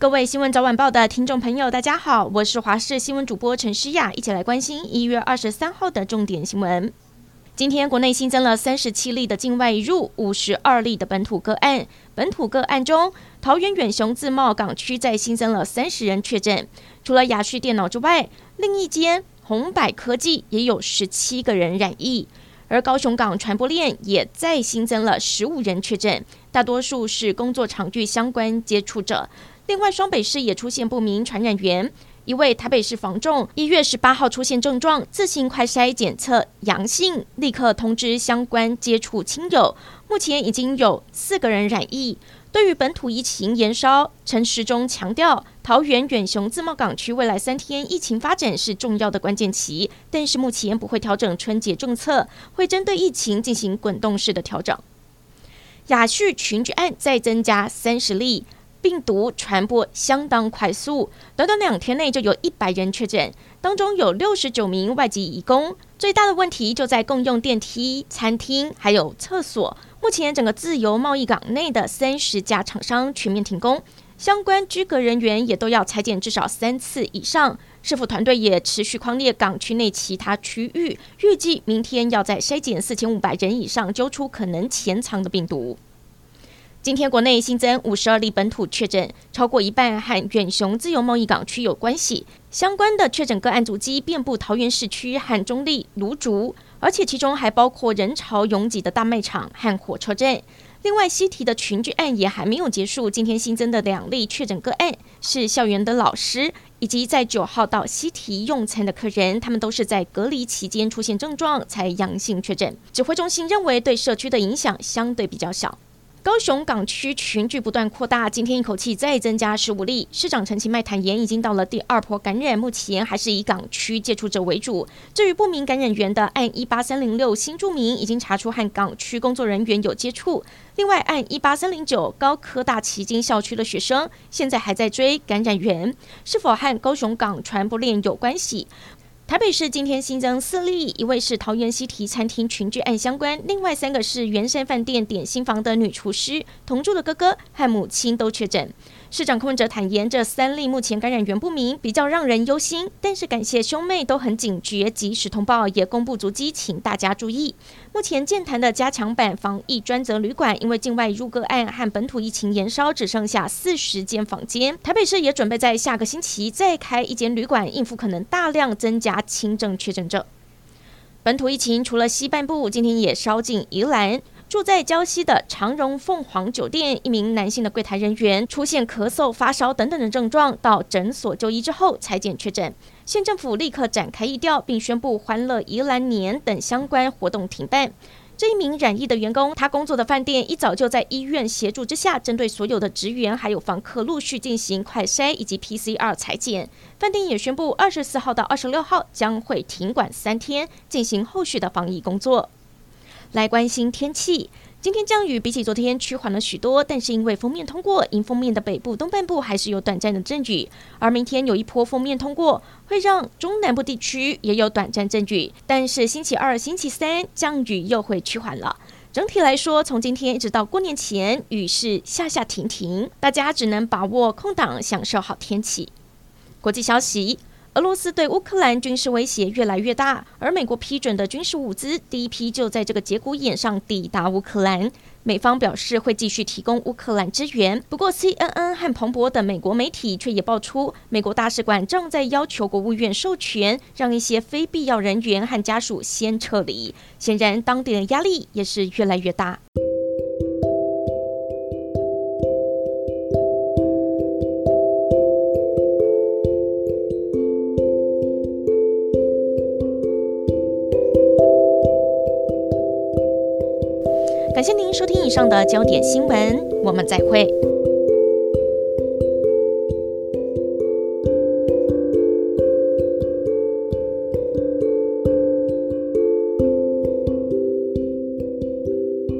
各位新闻早晚报的听众朋友，大家好，我是华视新闻主播陈诗雅，一起来关心一月二十三号的重点新闻。今天国内新增了三十七例的境外入，五十二例的本土个案。本土个案中，桃园远雄自贸港区再新增了三十人确诊，除了雅旭电脑之外，另一间红百科技也有十七个人染疫。而高雄港传播链也再新增了十五人确诊，大多数是工作场域相关接触者。另外，双北市也出现不明传染源，一位台北市房仲一月十八号出现症状，自行快筛检测阳性，立刻通知相关接触亲友。目前已经有四个人染疫。对于本土疫情延烧，陈时中强调，桃园远雄自贸港区未来三天疫情发展是重要的关键期，但是目前不会调整春节政策，会针对疫情进行滚动式的调整。亚旭群聚案再增加三十例。病毒传播相当快速，短短两天内就有一百人确诊，当中有六十九名外籍移工。最大的问题就在共用电梯、餐厅还有厕所。目前整个自由贸易港内的三十家厂商全面停工，相关居隔人员也都要裁减至少三次以上。市府团队也持续匡列港区内其他区域，预计明天要在筛检四千五百人以上，揪出可能潜藏的病毒。今天国内新增五十二例本土确诊，超过一半和远雄自由贸易港区有关系。相关的确诊个案足迹遍布桃园市区和中坜、芦竹，而且其中还包括人潮拥挤的大卖场和火车站。另外，西堤的群聚案也还没有结束。今天新增的两例确诊个案是校园的老师以及在九号到西堤用餐的客人，他们都是在隔离期间出现症状才阳性确诊。指挥中心认为对社区的影响相对比较小。高雄港区群聚不断扩大，今天一口气再增加十五例。市长陈其迈坦言，已经到了第二波感染，目前还是以港区接触者为主。至于不明感染源的案一八三零六新住民，已经查出和港区工作人员有接触。另外，案一八三零九高科大旗津校区的学生，现在还在追感染源，是否和高雄港传播链有关系？台北市今天新增四例，一位是桃园西提餐厅群聚案相关，另外三个是元山饭店点心房的女厨师，同住的哥哥和母亲都确诊。市长柯文哲坦言，这三例目前感染源不明，比较让人忧心。但是感谢兄妹都很警觉，及时通报，也公布足迹，请大家注意。目前健谈的加强版防疫专责旅馆，因为境外入个案和本土疫情延烧，只剩下四十间房间。台北市也准备在下个星期再开一间旅馆，应付可能大量增加轻症确诊者。本土疫情除了西半部，今天也烧进宜兰。住在礁溪的长荣凤凰酒店，一名男性的柜台人员出现咳嗽、发烧等等的症状，到诊所就医之后采检确诊。县政府立刻展开疫调，并宣布欢乐宜兰年等相关活动停办。这一名染疫的员工，他工作的饭店一早就在医院协助之下，针对所有的职员还有房客陆续进行快筛以及 PCR 采检。饭店也宣布，二十四号到二十六号将会停馆三天，进行后续的防疫工作。来关心天气，今天降雨比起昨天趋缓了许多，但是因为锋面通过，迎风面的北部东半部还是有短暂的阵雨。而明天有一波锋面通过，会让中南部地区也有短暂阵雨，但是星期二、星期三降雨又会趋缓了。整体来说，从今天一直到过年前，雨是下下停停，大家只能把握空档，享受好天气。国际消息。俄罗斯对乌克兰军事威胁越来越大，而美国批准的军事物资第一批就在这个节骨眼上抵达乌克兰。美方表示会继续提供乌克兰支援，不过 CNN 和彭博等美国媒体却也爆出，美国大使馆正在要求国务院授权，让一些非必要人员和家属先撤离。显然，当地的压力也是越来越大。感谢您收听以上的焦点新闻，我们再会。